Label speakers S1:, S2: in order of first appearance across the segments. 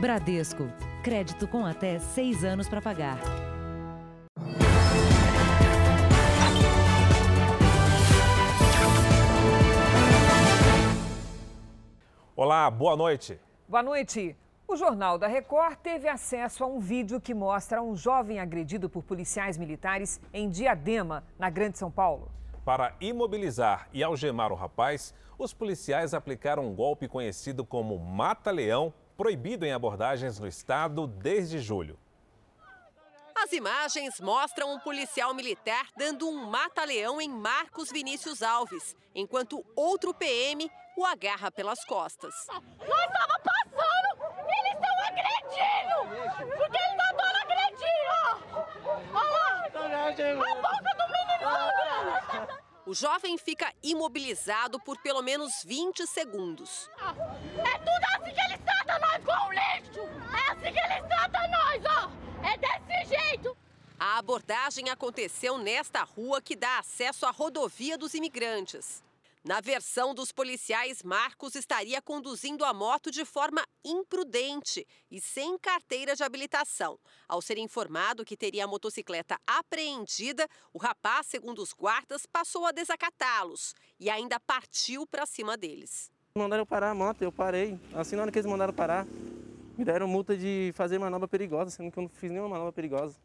S1: Bradesco. Crédito com até seis anos para pagar.
S2: Olá, boa noite.
S3: Boa noite. O Jornal da Record teve acesso a um vídeo que mostra um jovem agredido por policiais militares em Diadema, na Grande São Paulo.
S2: Para imobilizar e algemar o rapaz, os policiais aplicaram um golpe conhecido como mata-leão, proibido em abordagens no estado desde julho.
S4: As imagens mostram um policial militar dando um mata-leão em Marcos Vinícius Alves, enquanto outro PM o agarra pelas costas.
S5: Nós estamos passando e eles estão agredindo! Porque eles adoram agredir, ó! Olha lá! A boca do menino
S4: O jovem fica imobilizado por pelo menos 20 segundos.
S5: É tudo assim que eles tratam nós com o lixo! É assim que eles tratam nós, ó! É desse jeito!
S4: A abordagem aconteceu nesta rua que dá acesso à rodovia dos imigrantes. Na versão dos policiais, Marcos estaria conduzindo a moto de forma imprudente e sem carteira de habilitação. Ao ser informado que teria a motocicleta apreendida, o rapaz, segundo os guardas, passou a desacatá-los e ainda partiu para cima deles.
S6: Mandaram parar a moto, eu parei. Assim, na hora que eles mandaram parar, me deram multa de fazer manobra perigosa, sendo que eu não fiz nenhuma manobra perigosa.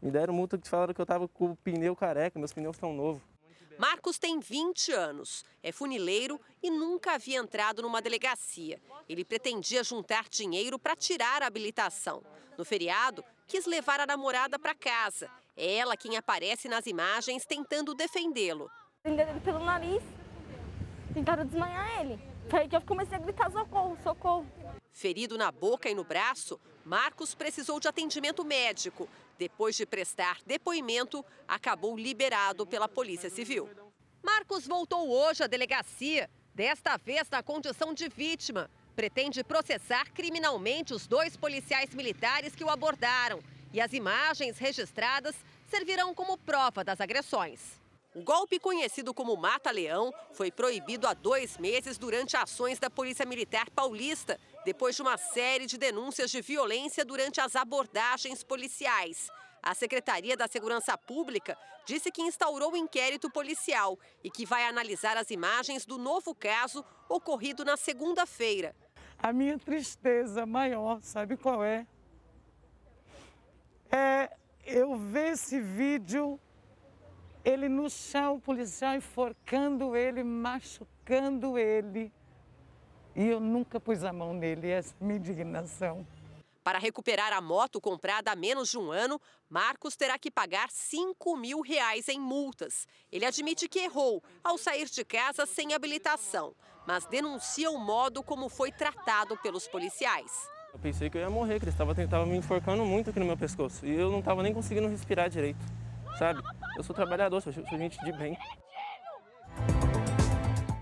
S6: Me deram multa que falaram que eu estava com o pneu careca, meus pneus estão novos.
S4: Marcos tem 20 anos, é funileiro e nunca havia entrado numa delegacia. Ele pretendia juntar dinheiro para tirar a habilitação. No feriado, quis levar a namorada para casa. É ela quem aparece nas imagens tentando defendê-lo.
S7: Prenderam ele pelo nariz, tentaram desmanhar ele. Foi aí que eu comecei a gritar socorro, socorro.
S4: Ferido na boca e no braço, Marcos precisou de atendimento médico. Depois de prestar depoimento, acabou liberado pela Polícia Civil. Marcos voltou hoje à delegacia, desta vez na condição de vítima. Pretende processar criminalmente os dois policiais militares que o abordaram. E as imagens registradas servirão como prova das agressões. O golpe conhecido como Mata-Leão foi proibido há dois meses durante ações da Polícia Militar Paulista, depois de uma série de denúncias de violência durante as abordagens policiais. A Secretaria da Segurança Pública disse que instaurou um inquérito policial e que vai analisar as imagens do novo caso ocorrido na segunda-feira.
S8: A minha tristeza maior, sabe qual é? É eu ver esse vídeo ele no chão, o policial enforcando ele, machucando ele. E eu nunca pus a mão nele, essa é a minha indignação.
S4: Para recuperar a moto comprada há menos de um ano, Marcos terá que pagar 5 mil reais em multas. Ele admite que errou ao sair de casa sem habilitação, mas denuncia o modo como foi tratado pelos policiais.
S6: Eu pensei que eu ia morrer, que eles estavam me enforcando muito aqui no meu pescoço. E eu não estava nem conseguindo respirar direito, sabe? Eu sou trabalhador, sou, sou gente de bem.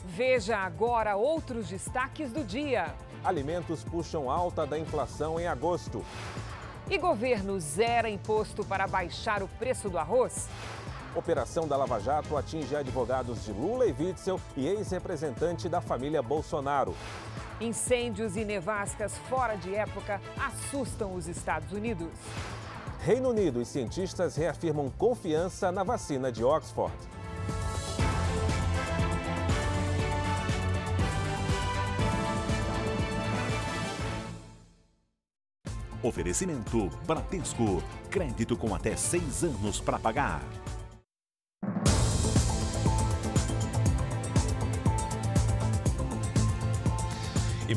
S3: Veja agora outros destaques do dia.
S2: Alimentos puxam alta da inflação em agosto.
S3: E governo zera imposto para baixar o preço do arroz?
S2: Operação da Lava Jato atinge advogados de Lula e Witzel e ex-representante da família Bolsonaro.
S3: Incêndios e nevascas fora de época assustam os Estados Unidos.
S2: Reino Unido e cientistas reafirmam confiança na vacina de Oxford.
S9: Oferecimento Bradesco. Crédito com até seis anos para pagar.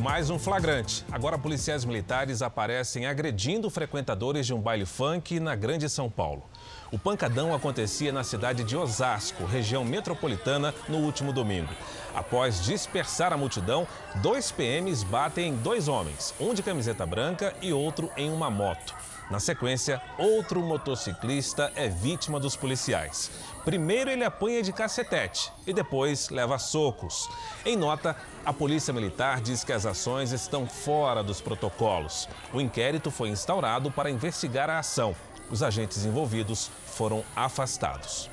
S2: Mais um flagrante. Agora, policiais militares aparecem agredindo frequentadores de um baile funk na Grande São Paulo. O pancadão acontecia na cidade de Osasco, região metropolitana, no último domingo. Após dispersar a multidão, dois PMs batem em dois homens, um de camiseta branca e outro em uma moto. Na sequência, outro motociclista é vítima dos policiais. Primeiro ele apanha de cacetete e depois leva socos. Em nota, a Polícia Militar diz que as ações estão fora dos protocolos. O inquérito foi instaurado para investigar a ação. Os agentes envolvidos foram afastados.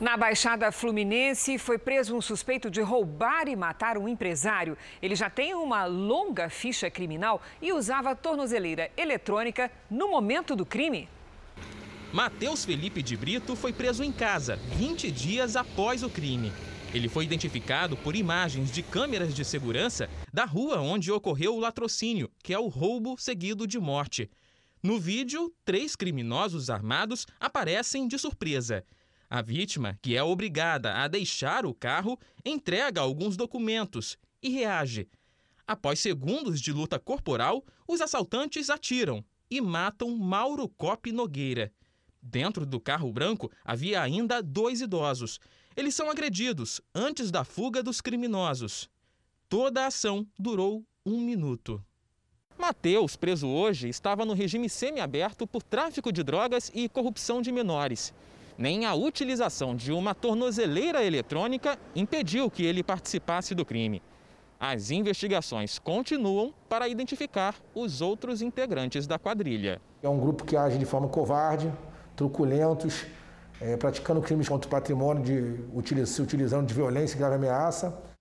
S3: Na Baixada Fluminense, foi preso um suspeito de roubar e matar um empresário. Ele já tem uma longa ficha criminal e usava tornozeleira eletrônica no momento do crime.
S10: Matheus Felipe de Brito foi preso em casa 20 dias após o crime. Ele foi identificado por imagens de câmeras de segurança da rua onde ocorreu o latrocínio, que é o roubo seguido de morte. No vídeo, três criminosos armados aparecem de surpresa. A vítima, que é obrigada a deixar o carro, entrega alguns documentos e reage. Após segundos de luta corporal, os assaltantes atiram e matam Mauro Cop Nogueira. Dentro do carro branco havia ainda dois idosos. Eles são agredidos antes da fuga dos criminosos. Toda a ação durou um minuto. Mateus, preso hoje, estava no regime semiaberto por tráfico de drogas e corrupção de menores. Nem a utilização de uma tornozeleira eletrônica impediu que ele participasse do crime. As investigações continuam para identificar os outros integrantes da quadrilha.
S11: É um grupo que age de forma covarde, truculentos, é, praticando crimes contra o patrimônio, de, se utilizando de violência e grave ameaça.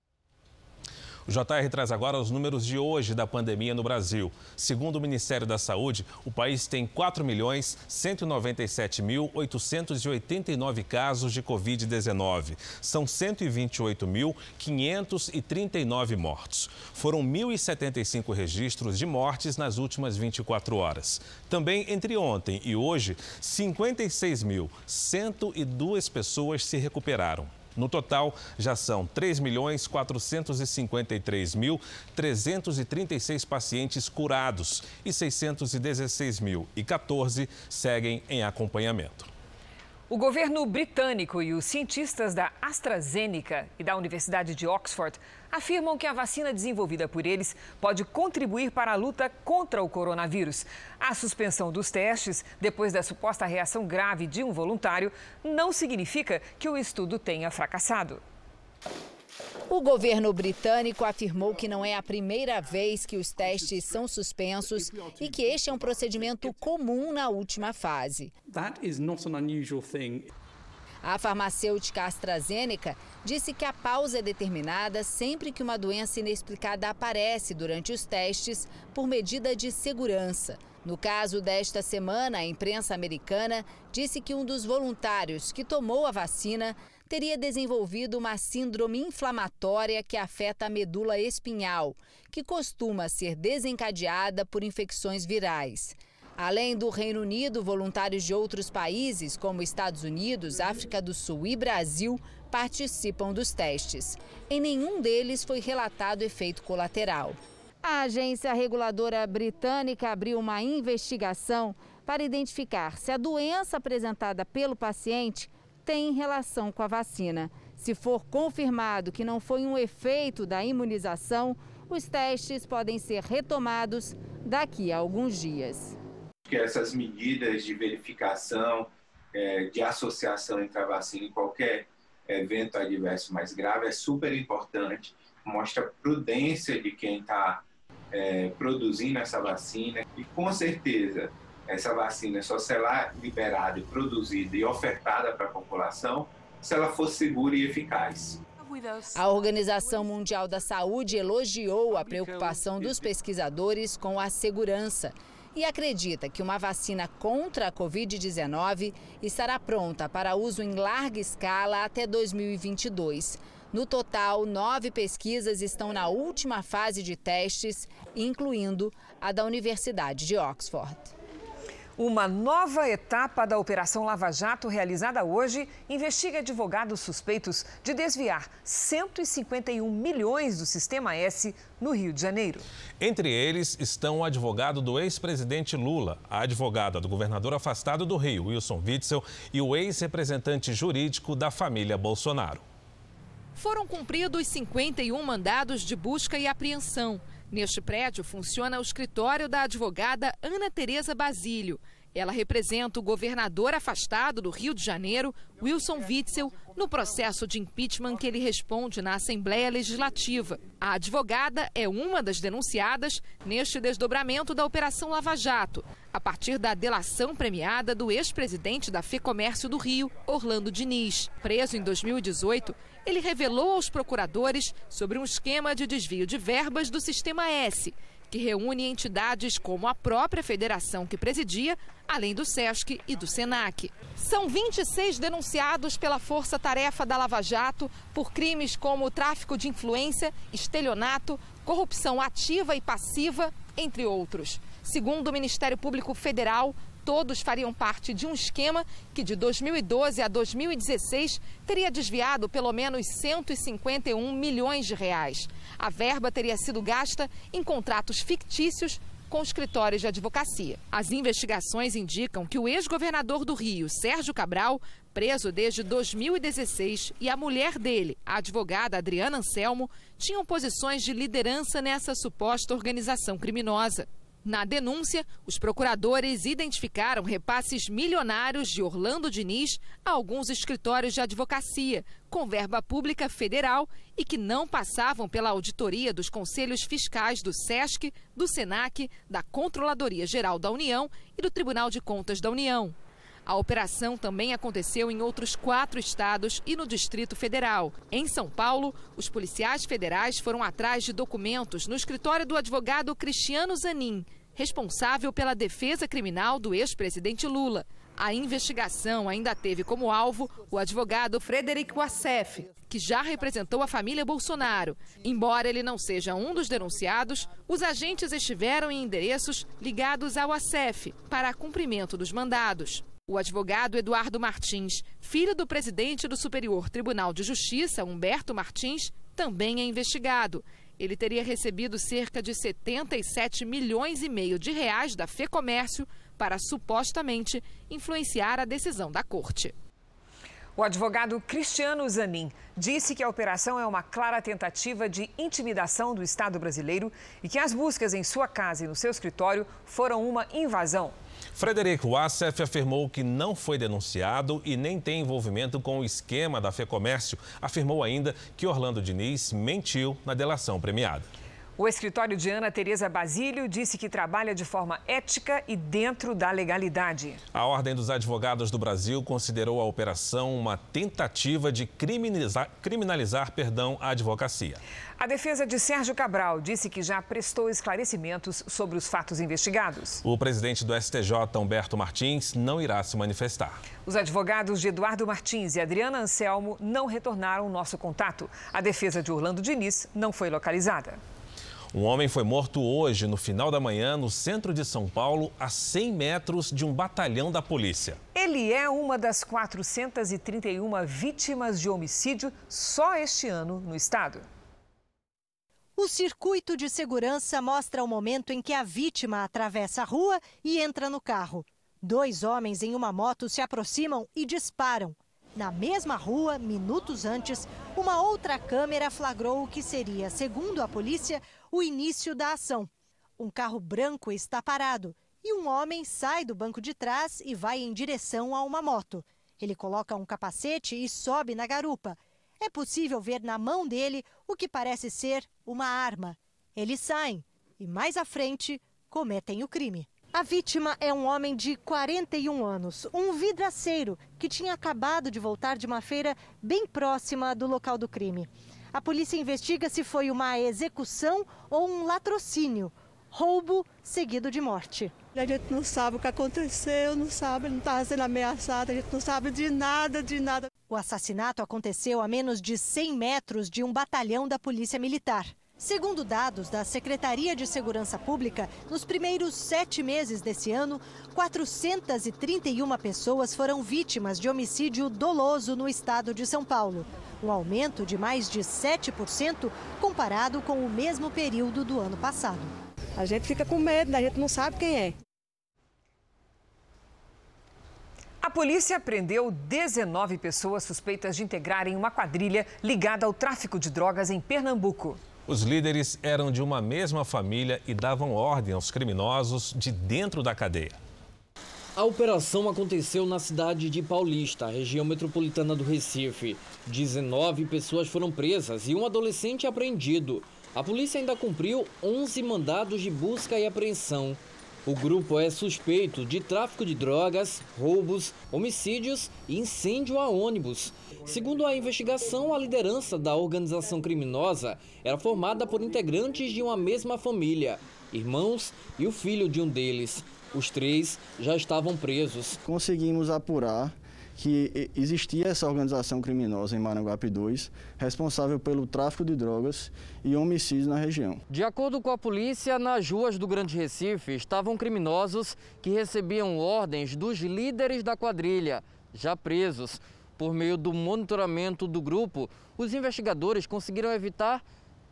S2: O JR traz agora os números de hoje da pandemia no Brasil. Segundo o Ministério da Saúde, o país tem 4.197.889 casos de Covid-19. São 128.539 mortos. Foram 1.075 registros de mortes nas últimas 24 horas. Também entre ontem e hoje, 56.102 pessoas se recuperaram. No total, já são 3.453.336 pacientes curados e 616.014 seguem em acompanhamento.
S3: O governo britânico e os cientistas da AstraZeneca e da Universidade de Oxford afirmam que a vacina desenvolvida por eles pode contribuir para a luta contra o coronavírus. A suspensão dos testes, depois da suposta reação grave de um voluntário, não significa que o estudo tenha fracassado.
S12: O governo britânico afirmou que não é a primeira vez que os testes são suspensos e que este é um procedimento comum na última fase. A farmacêutica AstraZeneca disse que a pausa é determinada sempre que uma doença inexplicada aparece durante os testes por medida de segurança. No caso desta semana, a imprensa americana disse que um dos voluntários que tomou a vacina teria desenvolvido uma síndrome inflamatória que afeta a medula espinhal, que costuma ser desencadeada por infecções virais. Além do Reino Unido, voluntários de outros países, como Estados Unidos, África do Sul e Brasil, participam dos testes. Em nenhum deles foi relatado efeito colateral. A agência reguladora britânica abriu uma investigação para identificar se a doença apresentada pelo paciente tem relação com a vacina. Se for confirmado que não foi um efeito da imunização, os testes podem ser retomados daqui a alguns dias.
S13: Que essas medidas de verificação, é, de associação entre a vacina e qualquer evento adverso mais grave é super importante. Mostra prudência de quem está é, produzindo essa vacina e com certeza essa vacina só será liberada, produzida e ofertada para a população se ela for segura e eficaz.
S12: A Organização Mundial da Saúde elogiou a preocupação dos pesquisadores com a segurança e acredita que uma vacina contra a Covid-19 estará pronta para uso em larga escala até 2022. No total, nove pesquisas estão na última fase de testes, incluindo a da Universidade de Oxford.
S3: Uma nova etapa da Operação Lava Jato, realizada hoje, investiga advogados suspeitos de desviar 151 milhões do Sistema S no Rio de Janeiro.
S2: Entre eles estão o advogado do ex-presidente Lula, a advogada do governador afastado do Rio, Wilson Witzel, e o ex-representante jurídico da família Bolsonaro.
S14: Foram cumpridos 51 mandados de busca e apreensão. Neste prédio funciona o escritório da advogada Ana Tereza Basílio. Ela representa o governador afastado do Rio de Janeiro, Wilson Witzel, no processo de impeachment que ele responde na Assembleia Legislativa. A advogada é uma das denunciadas neste desdobramento da Operação Lava Jato, a partir da delação premiada do ex-presidente da FEComércio do Rio, Orlando Diniz. Preso em 2018, ele revelou aos procuradores sobre um esquema de desvio de verbas do Sistema S que reúne entidades como a própria federação que presidia, além do SESC e do SENAC. São 26 denunciados pela Força Tarefa da Lava Jato por crimes como tráfico de influência, estelionato, corrupção ativa e passiva, entre outros. Segundo o Ministério Público Federal, todos fariam parte de um esquema que de 2012 a 2016 teria desviado pelo menos 151 milhões de reais. A verba teria sido gasta em contratos fictícios com escritórios de advocacia. As investigações indicam que o ex-governador do Rio, Sérgio Cabral, preso desde 2016, e a mulher dele, a advogada Adriana Anselmo, tinham posições de liderança nessa suposta organização criminosa. Na denúncia, os procuradores identificaram repasses milionários de Orlando Diniz a alguns escritórios de advocacia, com verba pública federal e que não passavam pela auditoria dos conselhos fiscais do SESC, do SENAC, da Controladoria Geral da União e do Tribunal de Contas da União. A operação também aconteceu em outros quatro estados e no Distrito Federal. Em São Paulo, os policiais federais foram atrás de documentos no escritório do advogado Cristiano Zanin, responsável pela defesa criminal do ex-presidente Lula. A investigação ainda teve como alvo o advogado Frederic Wassef, que já representou a família Bolsonaro. Embora ele não seja um dos denunciados, os agentes estiveram em endereços ligados ao Wassef para cumprimento dos mandados. O advogado Eduardo Martins, filho do presidente do Superior Tribunal de Justiça, Humberto Martins, também é investigado. Ele teria recebido cerca de 77 milhões e meio de reais da FEComércio para supostamente influenciar a decisão da corte.
S3: O advogado Cristiano Zanin disse que a operação é uma clara tentativa de intimidação do Estado brasileiro e que as buscas em sua casa e no seu escritório foram uma invasão.
S2: Frederico Wassef afirmou que não foi denunciado e nem tem envolvimento com o esquema da FEComércio. Afirmou ainda que Orlando Diniz mentiu na delação premiada.
S3: O escritório de Ana Tereza Basílio disse que trabalha de forma ética e dentro da legalidade.
S2: A Ordem dos Advogados do Brasil considerou a operação uma tentativa de criminalizar, criminalizar perdão, a advocacia.
S3: A defesa de Sérgio Cabral disse que já prestou esclarecimentos sobre os fatos investigados.
S2: O presidente do STJ, Humberto Martins, não irá se manifestar.
S3: Os advogados de Eduardo Martins e Adriana Anselmo não retornaram nosso contato. A defesa de Orlando Diniz não foi localizada.
S2: Um homem foi morto hoje, no final da manhã, no centro de São Paulo, a 100 metros de um batalhão da polícia.
S3: Ele é uma das 431 vítimas de homicídio só este ano no estado.
S15: O circuito de segurança mostra o momento em que a vítima atravessa a rua e entra no carro. Dois homens em uma moto se aproximam e disparam. Na mesma rua, minutos antes, uma outra câmera flagrou o que seria, segundo a polícia, o início da ação. Um carro branco está parado e um homem sai do banco de trás e vai em direção a uma moto. Ele coloca um capacete e sobe na garupa. É possível ver na mão dele o que parece ser uma arma. Eles saem e, mais à frente, cometem o crime. A vítima é um homem de 41 anos, um vidraceiro que tinha acabado de voltar de uma feira bem próxima do local do crime. A polícia investiga se foi uma execução ou um latrocínio, roubo seguido de morte.
S16: A gente não sabe o que aconteceu, não sabe, não estava sendo ameaçado, a gente não sabe de nada, de nada.
S15: O assassinato aconteceu a menos de 100 metros de um batalhão da Polícia Militar. Segundo dados da Secretaria de Segurança Pública, nos primeiros sete meses desse ano, 431 pessoas foram vítimas de homicídio doloso no estado de São Paulo, um aumento de mais de 7% comparado com o mesmo período do ano passado.
S16: A gente fica com medo, né? a gente não sabe quem é.
S3: A polícia prendeu 19 pessoas suspeitas de integrarem uma quadrilha ligada ao tráfico de drogas em Pernambuco.
S2: Os líderes eram de uma mesma família e davam ordem aos criminosos de dentro da cadeia.
S17: A operação aconteceu na cidade de Paulista, região metropolitana do Recife. 19 pessoas foram presas e um adolescente apreendido. A polícia ainda cumpriu 11 mandados de busca e apreensão. O grupo é suspeito de tráfico de drogas, roubos, homicídios e incêndio a ônibus. Segundo a investigação, a liderança da organização criminosa era formada por integrantes de uma mesma família, irmãos e o filho de um deles. Os três já estavam presos.
S18: Conseguimos apurar que existia essa organização criminosa em Maranguape 2, responsável pelo tráfico de drogas e homicídios na região.
S17: De acordo com a polícia, nas ruas do Grande Recife estavam criminosos que recebiam ordens dos líderes da quadrilha, já presos. Por meio do monitoramento do grupo, os investigadores conseguiram evitar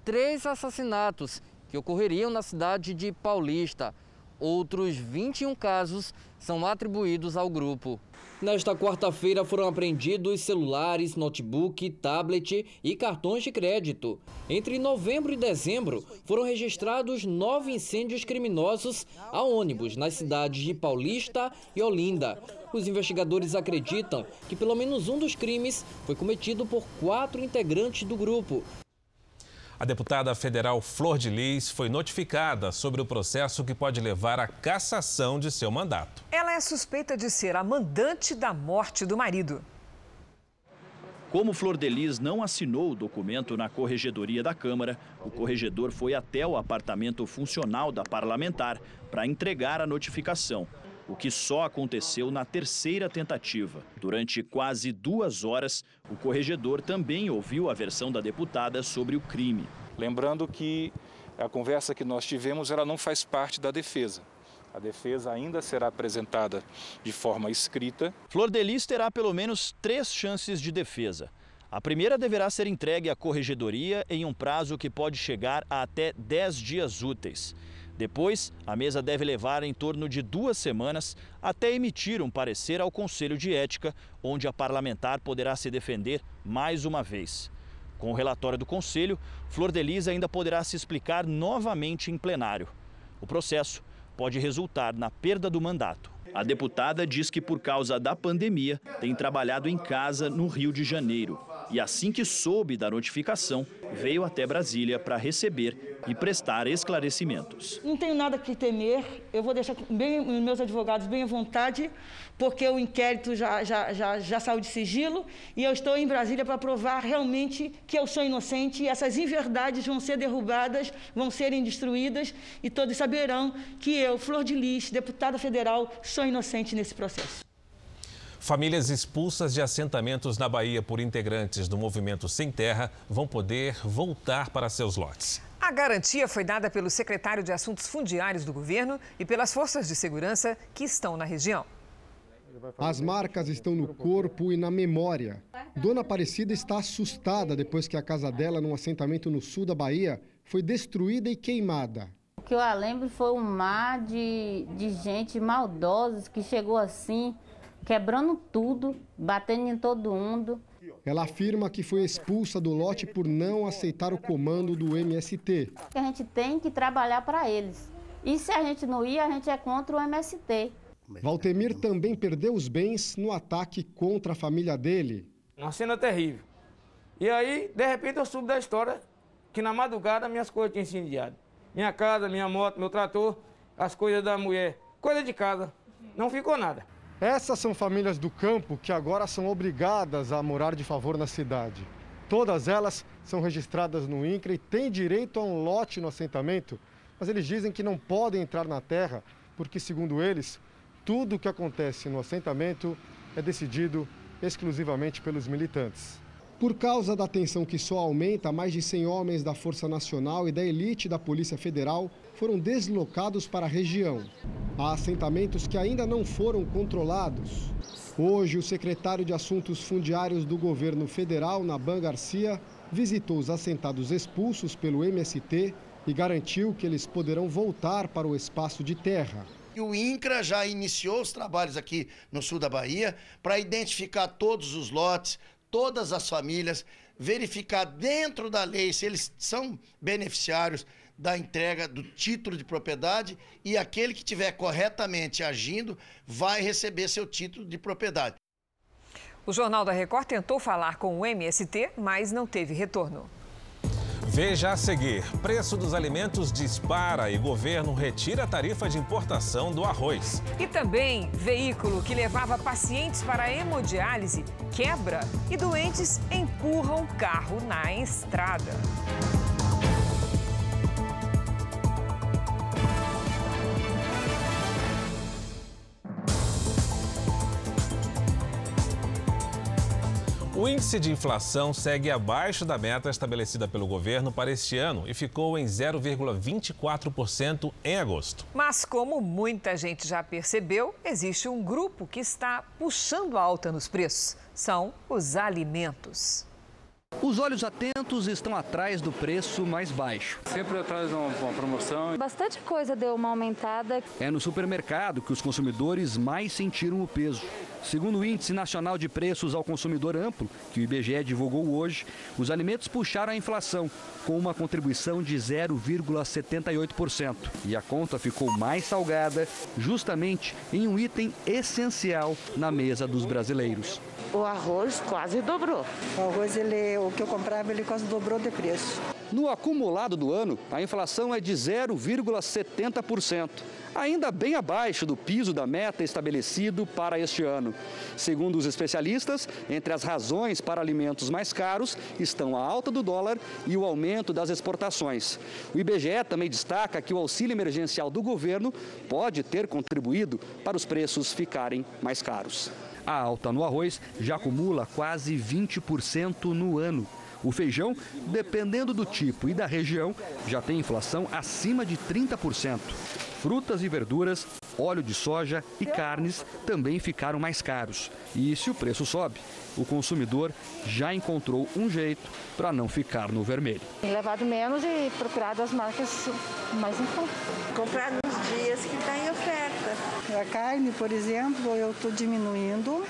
S17: três assassinatos que ocorreriam na cidade de Paulista. Outros 21 casos são atribuídos ao grupo. Nesta quarta-feira foram apreendidos celulares, notebook, tablet e cartões de crédito. Entre novembro e dezembro, foram registrados nove incêndios criminosos a ônibus nas cidades de Paulista e Olinda. Os investigadores acreditam que pelo menos um dos crimes foi cometido por quatro integrantes do grupo,
S2: a deputada federal Flor de Lis foi notificada sobre o processo que pode levar à cassação de seu mandato.
S3: Ela é suspeita de ser a mandante da morte do marido.
S19: Como Flor de Lis não assinou o documento na corregedoria da Câmara, o corregedor foi até o apartamento funcional da parlamentar para entregar a notificação, o que só aconteceu na terceira tentativa. Durante quase duas horas, o corregedor também ouviu a versão da deputada sobre o crime.
S20: Lembrando que a conversa que nós tivemos ela não faz parte da defesa. A defesa ainda será apresentada de forma escrita.
S19: Flor Delis terá pelo menos três chances de defesa. A primeira deverá ser entregue à corregedoria em um prazo que pode chegar a até 10 dias úteis. Depois, a mesa deve levar em torno de duas semanas até emitir um parecer ao Conselho de Ética, onde a parlamentar poderá se defender mais uma vez. Com o relatório do Conselho, Flor Delis ainda poderá se explicar novamente em plenário. O processo pode resultar na perda do mandato. A deputada diz que, por causa da pandemia, tem trabalhado em casa no Rio de Janeiro. E assim que soube da notificação, veio até Brasília para receber e prestar esclarecimentos.
S21: Não tenho nada que temer, eu vou deixar bem, meus advogados bem à vontade, porque o inquérito já, já, já, já saiu de sigilo e eu estou em Brasília para provar realmente que eu sou inocente e essas inverdades vão ser derrubadas, vão serem destruídas e todos saberão que eu, Flor de Lis, deputada federal, sou inocente nesse processo.
S2: Famílias expulsas de assentamentos na Bahia por integrantes do movimento Sem Terra vão poder voltar para seus lotes.
S3: A garantia foi dada pelo secretário de Assuntos Fundiários do governo e pelas forças de segurança que estão na região.
S22: As marcas estão no corpo e na memória. Dona Aparecida está assustada depois que a casa dela, num assentamento no sul da Bahia, foi destruída e queimada.
S23: O que eu lembro foi um mar de, de gente maldosa que chegou assim, quebrando tudo, batendo em todo mundo.
S22: Ela afirma que foi expulsa do lote por não aceitar o comando do MST.
S23: A gente tem que trabalhar para eles. E se a gente não ir, a gente é contra o MST.
S22: Valtemir também perdeu os bens no ataque contra a família dele.
S24: Uma cena terrível. E aí, de repente, eu soube da história que na madrugada minhas coisas tinham incendiado. Minha casa, minha moto, meu trator, as coisas da mulher, coisa de casa. Não ficou nada.
S22: Essas são famílias do campo que agora são obrigadas a morar de favor na cidade. Todas elas são registradas no INCRA e têm direito a um lote no assentamento, mas eles dizem que não podem entrar na terra porque, segundo eles, tudo o que acontece no assentamento é decidido exclusivamente pelos militantes. Por causa da tensão que só aumenta, mais de 100 homens da Força Nacional e da elite da Polícia Federal foram deslocados para a região. Há assentamentos que ainda não foram controlados. Hoje, o secretário de Assuntos Fundiários do governo federal, Naban Garcia, visitou os assentados expulsos pelo MST e garantiu que eles poderão voltar para o espaço de terra.
S25: O INCRA já iniciou os trabalhos aqui no sul da Bahia para identificar todos os lotes, todas as famílias, verificar dentro da lei se eles são beneficiários da entrega do título de propriedade e aquele que tiver corretamente agindo vai receber seu título de propriedade.
S3: O Jornal da Record tentou falar com o MST, mas não teve retorno.
S2: Veja a seguir: preço dos alimentos dispara e governo retira a tarifa de importação do arroz.
S3: E também, veículo que levava pacientes para a hemodiálise quebra e doentes empurram carro na estrada.
S2: O índice de inflação segue abaixo da meta estabelecida pelo governo para este ano e ficou em 0,24% em agosto.
S3: Mas, como muita gente já percebeu, existe um grupo que está puxando alta nos preços: são os alimentos.
S26: Os olhos atentos estão atrás do preço mais baixo.
S27: Sempre atrás de uma, uma, promoção.
S28: Bastante coisa deu uma aumentada.
S26: É no supermercado que os consumidores mais sentiram o peso. Segundo o Índice Nacional de Preços ao Consumidor Amplo, que o IBGE divulgou hoje, os alimentos puxaram a inflação, com uma contribuição de 0,78%. E a conta ficou mais salgada, justamente em um item essencial na mesa dos brasileiros.
S29: O arroz quase dobrou.
S30: O arroz, ele, o que eu comprava, ele quase dobrou de preço.
S26: No acumulado do ano, a inflação é de 0,70%, ainda bem abaixo do piso da meta estabelecido para este ano. Segundo os especialistas, entre as razões para alimentos mais caros estão a alta do dólar e o aumento das exportações. O IBGE também destaca que o auxílio emergencial do governo pode ter contribuído para os preços ficarem mais caros. A alta no arroz já acumula quase 20% no ano. O feijão, dependendo do tipo e da região, já tem inflação acima de 30%. Frutas e verduras, óleo de soja e carnes também ficaram mais caros. E se o preço sobe, o consumidor já encontrou um jeito para não ficar no vermelho.
S29: Tem levado menos e procurado as marcas mais em conta.
S30: Comprar nos dias que está em oferta. A carne, por exemplo, eu estou diminuindo,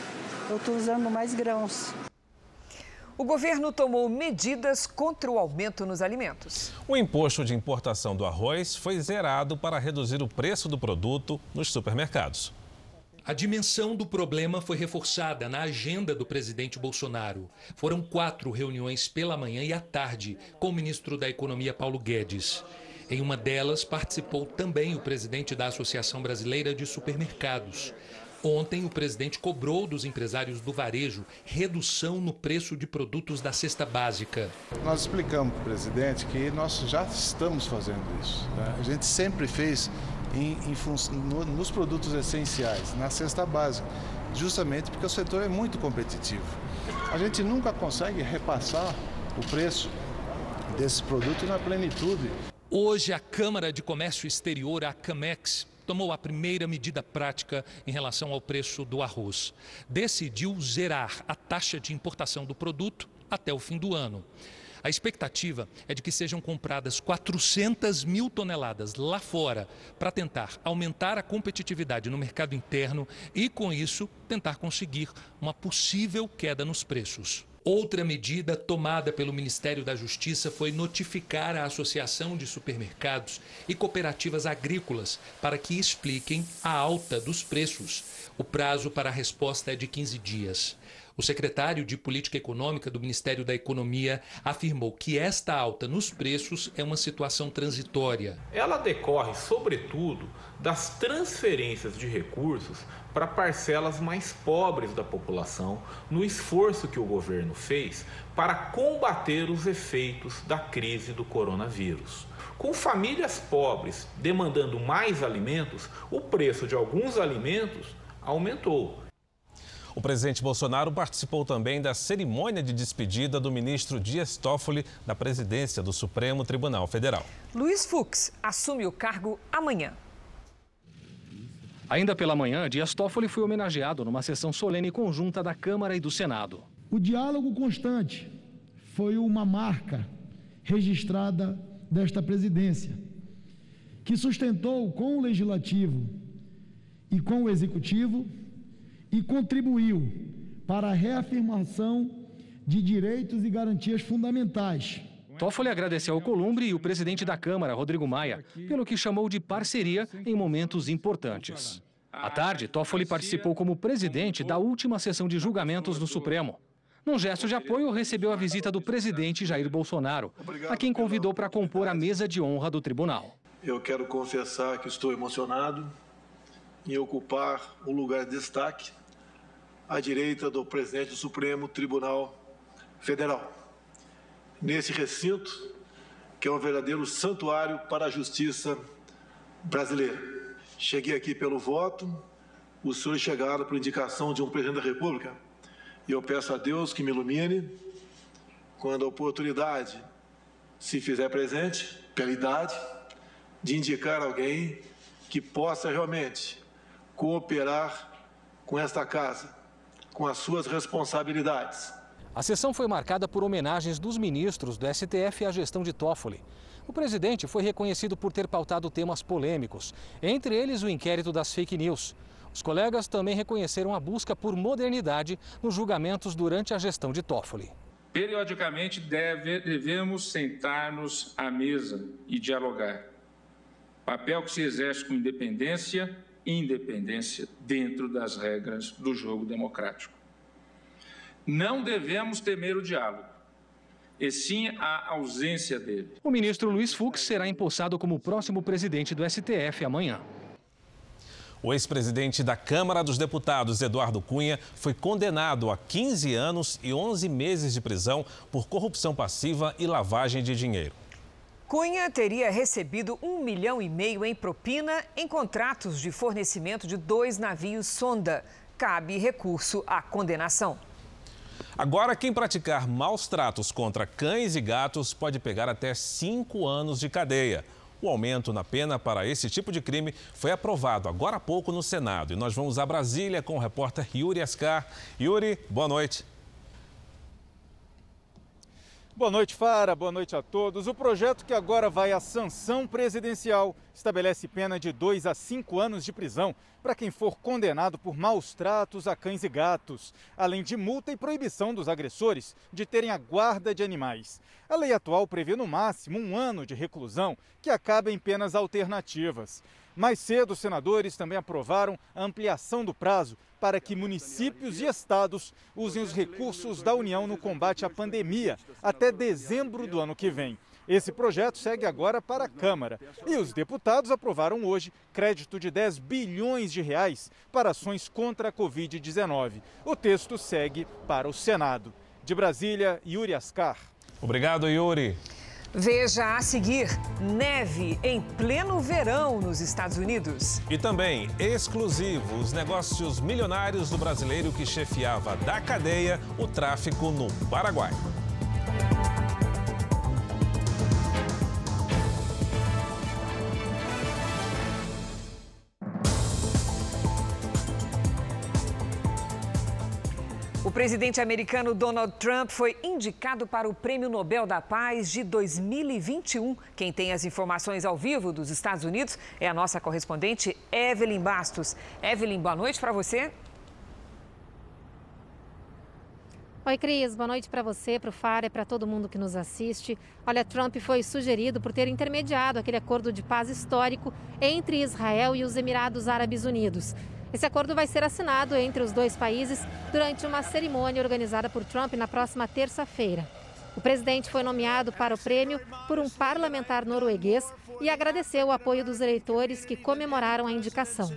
S30: eu estou usando mais grãos.
S3: O governo tomou medidas contra o aumento nos alimentos.
S2: O imposto de importação do arroz foi zerado para reduzir o preço do produto nos supermercados.
S31: A dimensão do problema foi reforçada na agenda do presidente Bolsonaro. Foram quatro reuniões pela manhã e à tarde com o ministro da Economia, Paulo Guedes. Em uma delas, participou também o presidente da Associação Brasileira de Supermercados. Ontem, o presidente cobrou dos empresários do varejo redução no preço de produtos da cesta básica.
S32: Nós explicamos para o presidente que nós já estamos fazendo isso. Né? A gente sempre fez em, em no, nos produtos essenciais, na cesta básica, justamente porque o setor é muito competitivo. A gente nunca consegue repassar o preço desses produtos na plenitude
S31: Hoje, a Câmara de Comércio Exterior, a CAMEX, tomou a primeira medida prática em relação ao preço do arroz. Decidiu zerar a taxa de importação do produto até o fim do ano. A expectativa é de que sejam compradas 400 mil toneladas lá fora para tentar aumentar a competitividade no mercado interno e, com isso, tentar conseguir uma possível queda nos preços. Outra medida tomada pelo Ministério da Justiça foi notificar a Associação de Supermercados e Cooperativas Agrícolas para que expliquem a alta dos preços. O prazo para a resposta é de 15 dias. O secretário de Política Econômica do Ministério da Economia afirmou que esta alta nos preços é uma situação transitória.
S33: Ela decorre, sobretudo, das transferências de recursos para parcelas mais pobres da população no esforço que o governo fez para combater os efeitos da crise do coronavírus. Com famílias pobres demandando mais alimentos, o preço de alguns alimentos aumentou.
S2: O presidente Bolsonaro participou também da cerimônia de despedida do ministro Dias Toffoli da presidência do Supremo Tribunal Federal.
S3: Luiz Fux assume o cargo amanhã.
S34: Ainda pela manhã, Dias Toffoli foi homenageado numa sessão solene conjunta da Câmara e do Senado.
S35: O diálogo constante foi uma marca registrada desta presidência, que sustentou com o legislativo e com o executivo e contribuiu para a reafirmação de direitos e garantias fundamentais
S31: Toffoli agradeceu ao Columbre e o presidente da Câmara, Rodrigo Maia, pelo que chamou de parceria em momentos importantes. À tarde, Toffoli participou como presidente da última sessão de julgamentos no Supremo. Num gesto de apoio, recebeu a visita do presidente Jair Bolsonaro, a quem convidou para compor a mesa de honra do tribunal.
S36: Eu quero confessar que estou emocionado em ocupar um lugar de destaque à direita do presidente do Supremo Tribunal Federal. Nesse recinto, que é um verdadeiro santuário para a justiça brasileira. Cheguei aqui pelo voto, os senhores chegaram por indicação de um presidente da República e eu peço a Deus que me ilumine quando a oportunidade se fizer presente, pela idade, de indicar alguém que possa realmente cooperar com esta casa, com as suas responsabilidades.
S31: A sessão foi marcada por homenagens dos ministros do STF à gestão de Toffoli. O presidente foi reconhecido por ter pautado temas polêmicos, entre eles o inquérito das fake news. Os colegas também reconheceram a busca por modernidade nos julgamentos durante a gestão de Toffoli.
S37: Periodicamente deve, devemos sentar-nos à mesa e dialogar. Papel que se exerce com independência independência dentro das regras do jogo democrático. Não devemos temer o diálogo, e sim a ausência dele.
S31: O ministro Luiz Fux será empossado como próximo presidente do STF amanhã.
S2: O ex-presidente da Câmara dos Deputados, Eduardo Cunha, foi condenado a 15 anos e 11 meses de prisão por corrupção passiva e lavagem de dinheiro.
S3: Cunha teria recebido um milhão e meio em propina em contratos de fornecimento de dois navios sonda. Cabe recurso à condenação.
S2: Agora, quem praticar maus tratos contra cães e gatos pode pegar até cinco anos de cadeia. O aumento na pena para esse tipo de crime foi aprovado agora há pouco no Senado. E nós vamos a Brasília com o repórter Yuri Ascar. Yuri, boa noite.
S38: Boa noite, Fara. Boa noite a todos. O projeto que agora vai à sanção presidencial estabelece pena de 2 a 5 anos de prisão para quem for condenado por maus tratos a cães e gatos, além de multa e proibição dos agressores de terem a guarda de animais. A lei atual prevê no máximo um ano de reclusão, que acaba em penas alternativas. Mais cedo, os senadores também aprovaram a ampliação do prazo para que municípios e estados usem os recursos da União no combate à pandemia até dezembro do ano que vem. Esse projeto segue agora para a Câmara e os deputados aprovaram hoje crédito de 10 bilhões de reais para ações contra a Covid-19. O texto segue para o Senado. De Brasília, Yuri Ascar.
S2: Obrigado, Yuri.
S3: Veja a seguir: neve em pleno verão nos Estados Unidos.
S2: E também exclusivo os negócios milionários do brasileiro que chefiava da cadeia o tráfico no Paraguai.
S3: O presidente americano Donald Trump foi indicado para o Prêmio Nobel da Paz de 2021. Quem tem as informações ao vivo dos Estados Unidos é a nossa correspondente Evelyn Bastos. Evelyn, boa noite para você.
S39: Oi, Cris. Boa noite para você, para o Fara para todo mundo que nos assiste. Olha, Trump foi sugerido por ter intermediado aquele acordo de paz histórico entre Israel e os Emirados Árabes Unidos. Esse acordo vai ser assinado entre os dois países durante uma cerimônia organizada por Trump na próxima terça-feira. O presidente foi nomeado para o prêmio por um parlamentar norueguês e agradeceu o apoio dos eleitores que comemoraram a indicação.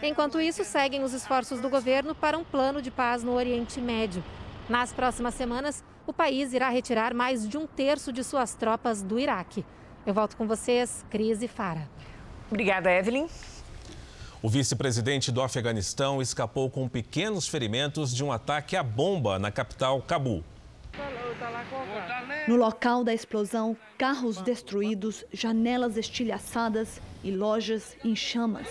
S39: Enquanto isso, seguem os esforços do governo para um plano de paz no Oriente Médio. Nas próximas semanas, o país irá retirar mais de um terço de suas tropas do Iraque. Eu volto com vocês, Cris e Fara.
S3: Obrigada, Evelyn.
S2: O vice-presidente do Afeganistão escapou com pequenos ferimentos de um ataque à bomba na capital Cabul.
S40: No local da explosão, carros destruídos, janelas estilhaçadas e lojas em chamas.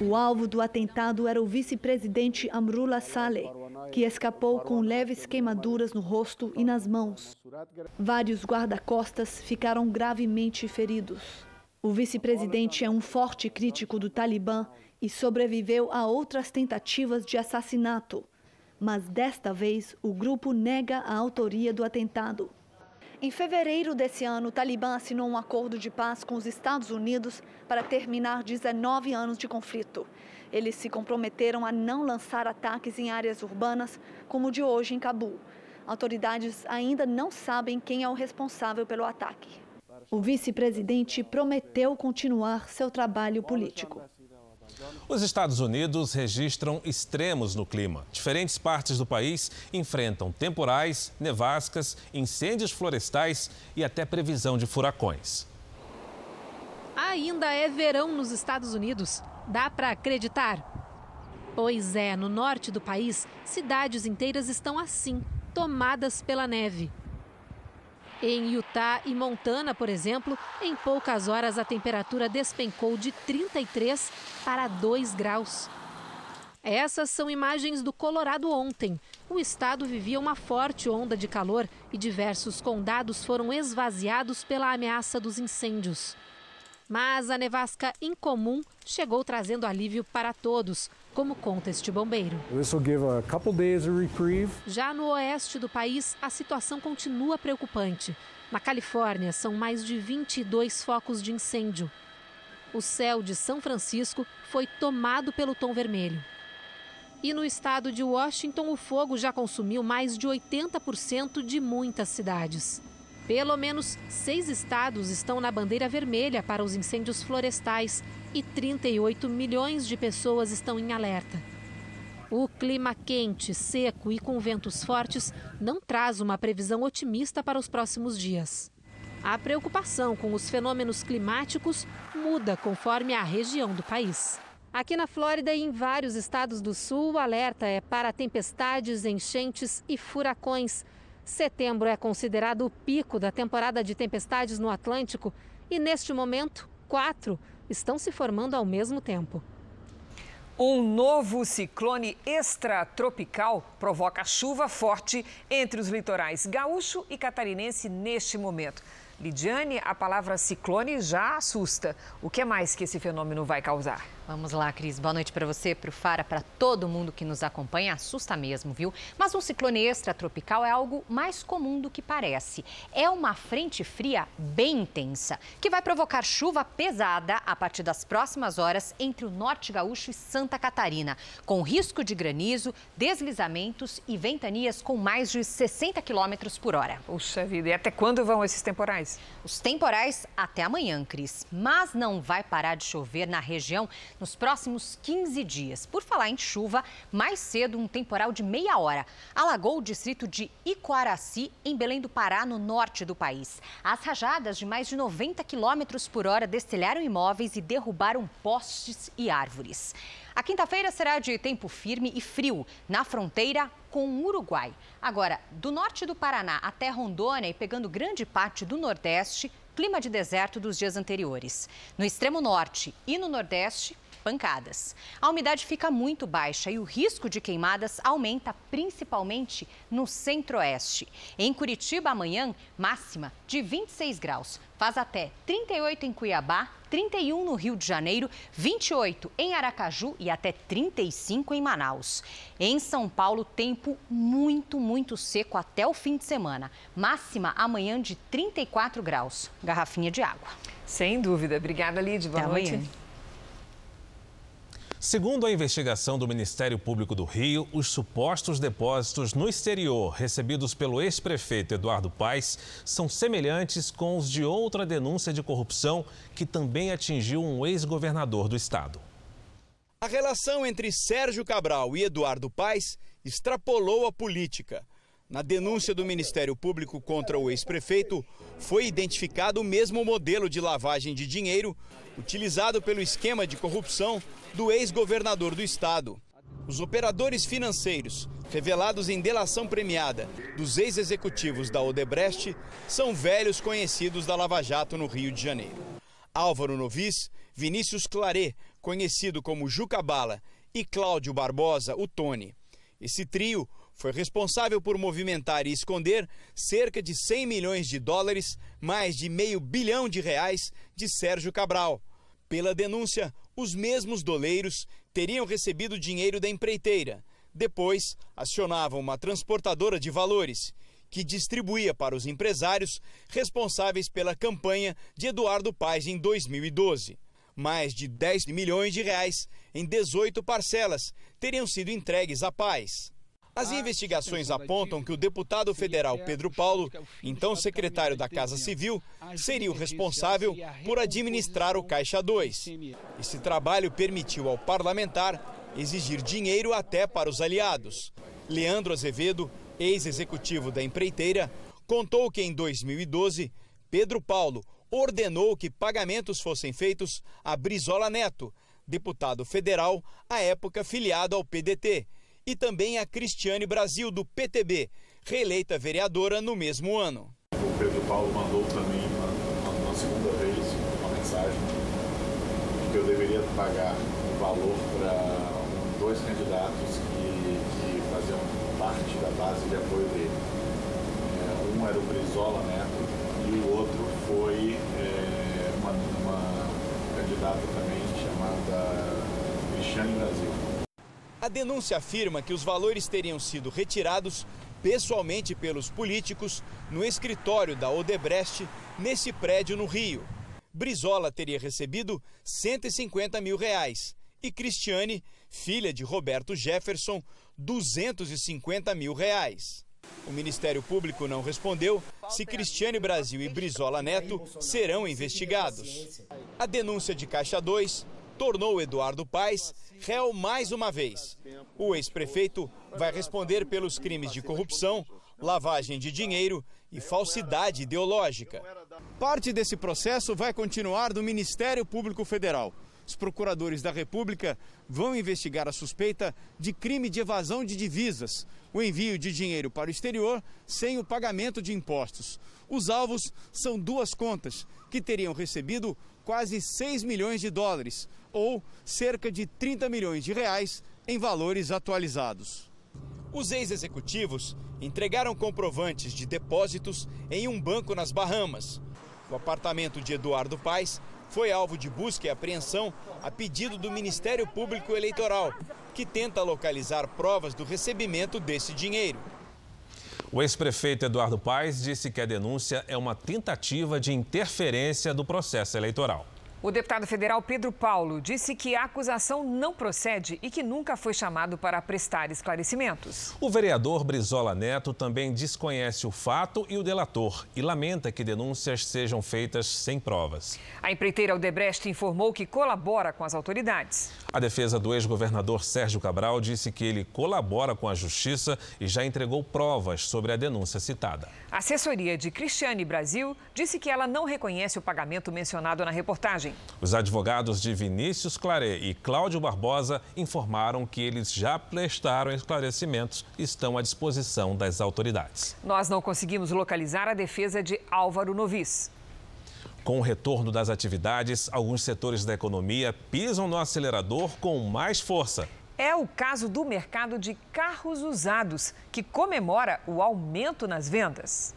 S40: O alvo do atentado era o vice-presidente Amrullah Saleh, que escapou com leves queimaduras no rosto e nas mãos. Vários guarda-costas ficaram gravemente feridos. O vice-presidente é um forte crítico do Talibã e sobreviveu a outras tentativas de assassinato. Mas desta vez o grupo nega a autoria do atentado. Em fevereiro desse ano, o Talibã assinou um acordo de paz com os Estados Unidos para terminar 19 anos de conflito. Eles se comprometeram a não lançar ataques em áreas urbanas, como o de hoje em Cabul. Autoridades ainda não sabem quem é o responsável pelo ataque. O vice-presidente prometeu continuar seu trabalho político.
S2: Os Estados Unidos registram extremos no clima. Diferentes partes do país enfrentam temporais, nevascas, incêndios florestais e até previsão de furacões.
S39: Ainda é verão nos Estados Unidos. Dá para acreditar? Pois é, no norte do país, cidades inteiras estão assim, tomadas pela neve. Em Utah e Montana, por exemplo, em poucas horas a temperatura despencou de 33 para 2 graus. Essas são imagens do Colorado ontem. O estado vivia uma forte onda de calor e diversos condados foram esvaziados pela ameaça dos incêndios. Mas a nevasca incomum chegou trazendo alívio para todos, como conta este bombeiro. Já no oeste do país, a situação continua preocupante. Na Califórnia, são mais de 22 focos de incêndio. O céu de São Francisco foi tomado pelo tom vermelho. E no estado de Washington, o fogo já consumiu mais de 80% de muitas cidades. Pelo menos seis estados estão na bandeira vermelha para os incêndios florestais e 38 milhões de pessoas estão em alerta. O clima quente, seco e com ventos fortes não traz uma previsão otimista para os próximos dias. A preocupação com os fenômenos climáticos muda conforme a região do país. Aqui na Flórida e em vários estados do sul, o alerta é para tempestades, enchentes e furacões Setembro é considerado o pico da temporada de tempestades no Atlântico e, neste momento, quatro estão se formando ao mesmo tempo.
S3: Um novo ciclone extratropical provoca chuva forte entre os litorais gaúcho e catarinense neste momento. Lidiane, a palavra ciclone já assusta. O que mais que esse fenômeno vai causar?
S41: Vamos lá, Cris. Boa noite para você, para o Fara, para todo mundo que nos acompanha. Assusta mesmo, viu? Mas um ciclone extratropical é algo mais comum do que parece. É uma frente fria bem intensa, que vai provocar chuva pesada a partir das próximas horas entre o norte gaúcho e Santa Catarina, com risco de granizo, deslizamentos e ventanias com mais de 60 quilômetros por hora.
S3: Puxa vida, e até quando vão esses temporais?
S41: Os temporais até amanhã, Cris. Mas não vai parar de chover na região nos próximos 15 dias. Por falar em chuva, mais cedo um temporal de meia hora alagou o distrito de Iquaraci, em Belém do Pará, no norte do país. As rajadas de mais de 90 quilômetros por hora destelharam imóveis e derrubaram postes e árvores. A quinta-feira será de tempo firme e frio na fronteira com o Uruguai. Agora, do norte do Paraná até Rondônia e pegando grande parte do Nordeste, clima de deserto dos dias anteriores. No extremo norte e no Nordeste, pancadas. A umidade fica muito baixa e o risco de queimadas aumenta principalmente no centro-oeste. Em Curitiba, amanhã, máxima de 26 graus. Faz até 38 em Cuiabá, 31 no Rio de Janeiro, 28 em Aracaju e até 35 em Manaus. Em São Paulo, tempo muito, muito seco até o fim de semana. Máxima amanhã de 34 graus. Garrafinha de água.
S3: Sem dúvida. Obrigada, Lídia. Boa
S41: até
S3: noite.
S41: Amanhã.
S2: Segundo a investigação do Ministério Público do Rio, os supostos depósitos no exterior recebidos pelo ex-prefeito Eduardo Paes são semelhantes com os de outra denúncia de corrupção que também atingiu um ex-governador do estado.
S36: A relação entre Sérgio Cabral e Eduardo Paes extrapolou a política. Na denúncia do Ministério Público contra o ex-prefeito, foi identificado o mesmo modelo de lavagem de dinheiro utilizado pelo esquema de corrupção do ex-governador do estado. Os operadores financeiros, revelados em delação premiada dos ex-executivos da Odebrecht, são velhos conhecidos da Lava Jato no Rio de Janeiro. Álvaro Novis, Vinícius Claret, conhecido como Juca Bala, e Cláudio Barbosa, o Tony. Esse trio foi responsável por movimentar e esconder cerca de 100 milhões de dólares, mais de meio bilhão de reais de Sérgio Cabral. Pela denúncia, os mesmos doleiros teriam recebido dinheiro da empreiteira. Depois, acionavam uma transportadora de valores que distribuía para os empresários responsáveis pela campanha de Eduardo Paes em 2012. Mais de 10 milhões de reais em 18 parcelas teriam sido entregues a Paes. As investigações apontam que o deputado federal Pedro Paulo, então secretário da Casa Civil, seria o responsável por administrar o Caixa 2. Esse trabalho permitiu ao parlamentar exigir dinheiro até para os aliados. Leandro Azevedo, ex-executivo da empreiteira, contou que em 2012, Pedro Paulo ordenou que pagamentos fossem feitos a Brizola Neto, deputado federal, à época filiado ao PDT, e também a Cristiane Brasil, do PTB, reeleita vereadora no mesmo ano.
S33: O Pedro Paulo mandou também, uma, uma segunda vez, uma mensagem que eu deveria pagar um valor para dois candidatos que, que faziam parte da base de apoio dele. É, um era o Brizola Neto e o outro foi é, uma, uma candidata também chamada Cristiane Brasil.
S36: A denúncia afirma que os valores teriam sido retirados pessoalmente pelos políticos no escritório da Odebrecht, nesse prédio no Rio. Brizola teria recebido 150 mil reais e Cristiane, filha de Roberto Jefferson, 250 mil reais. O Ministério Público não respondeu se Cristiane Brasil e Brizola Neto serão investigados. A denúncia de Caixa 2 tornou Eduardo Paes réu mais uma vez. O ex-prefeito vai responder pelos crimes de corrupção, lavagem de dinheiro e falsidade ideológica. Parte desse processo vai continuar no Ministério Público Federal. Os procuradores da República vão investigar a suspeita de crime de evasão de divisas, o envio de dinheiro para o exterior sem o pagamento de impostos. Os alvos são duas contas que teriam recebido quase 6 milhões de dólares, ou cerca de 30 milhões de reais em valores atualizados. Os ex-executivos entregaram comprovantes de depósitos em um banco nas Bahamas. O apartamento de Eduardo Paes foi alvo de busca e apreensão a pedido do Ministério Público Eleitoral, que tenta localizar provas do recebimento desse dinheiro.
S2: O ex-prefeito Eduardo Paes disse que a denúncia é uma tentativa de interferência do processo eleitoral.
S3: O deputado federal Pedro Paulo disse que a acusação não procede e que nunca foi chamado para prestar esclarecimentos.
S2: O vereador Brizola Neto também desconhece o fato e o delator e lamenta que denúncias sejam feitas sem provas.
S3: A empreiteira Aldebrecht informou que colabora com as autoridades.
S2: A defesa do ex-governador Sérgio Cabral disse que ele colabora com a justiça e já entregou provas sobre a denúncia citada.
S3: A assessoria de Cristiane Brasil disse que ela não reconhece o pagamento mencionado na reportagem.
S2: Os advogados de Vinícius Claret e Cláudio Barbosa informaram que eles já prestaram esclarecimentos e estão à disposição das autoridades.
S3: Nós não conseguimos localizar a defesa de Álvaro Novis.
S2: Com o retorno das atividades, alguns setores da economia pisam no acelerador com mais força.
S3: É o caso do mercado de carros usados, que comemora o aumento nas vendas.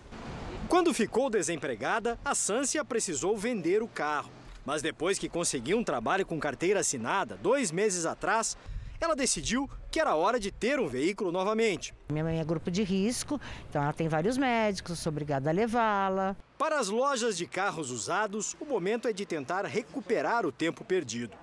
S42: Quando ficou desempregada, a Sância precisou vender o carro. Mas depois que conseguiu um trabalho com carteira assinada, dois meses atrás, ela decidiu que era hora de ter um veículo novamente.
S43: Minha mãe é grupo de risco, então ela tem vários médicos, sou obrigada a levá-la.
S42: Para as lojas de carros usados, o momento é de tentar recuperar o tempo perdido.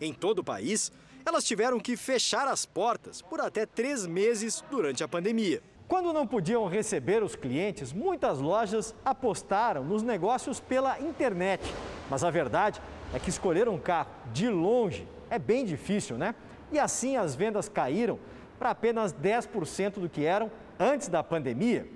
S42: Em todo o país, elas tiveram que fechar as portas por até três meses durante a pandemia. Quando não podiam receber os clientes, muitas lojas apostaram nos negócios pela internet. Mas a verdade é que escolher um carro de longe é bem difícil, né? E assim as vendas caíram para apenas 10% do que eram antes da pandemia.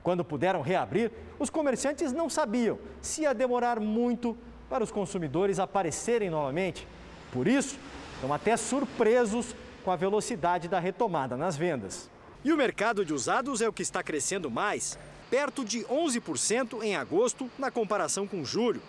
S42: Quando puderam reabrir, os comerciantes não sabiam se ia demorar muito para os consumidores aparecerem novamente. Por isso, estão até surpresos com a velocidade da retomada nas vendas. E o mercado de usados é o que está crescendo mais, perto de 11% em agosto na comparação com julho,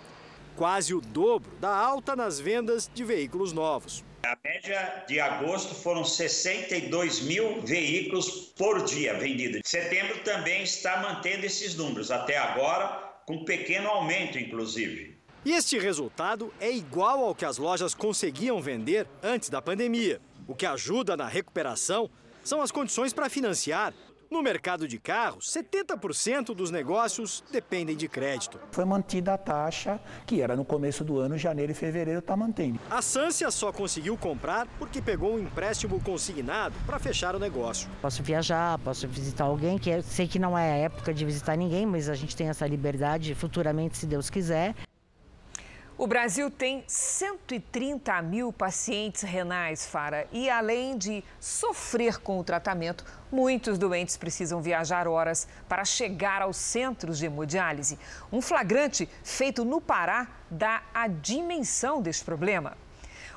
S42: quase o dobro da alta nas vendas de veículos novos.
S44: A média de agosto foram 62 mil veículos por dia vendidos. Setembro também está mantendo esses números, até agora, com um pequeno aumento, inclusive.
S42: E este resultado é igual ao que as lojas conseguiam vender antes da pandemia. O que ajuda na recuperação são as condições para financiar. No mercado de carros, 70% dos negócios dependem de crédito.
S45: Foi mantida a taxa que era no começo do ano, janeiro e fevereiro está mantendo.
S42: A Sância só conseguiu comprar porque pegou um empréstimo consignado para fechar o negócio.
S43: Posso viajar, posso visitar alguém, que eu sei que não é a época de visitar ninguém, mas a gente tem essa liberdade futuramente, se Deus quiser.
S3: O Brasil tem 130 mil pacientes renais, Fara, e além de sofrer com o tratamento, muitos doentes precisam viajar horas para chegar aos centros de hemodiálise. Um flagrante feito no Pará dá a dimensão deste problema.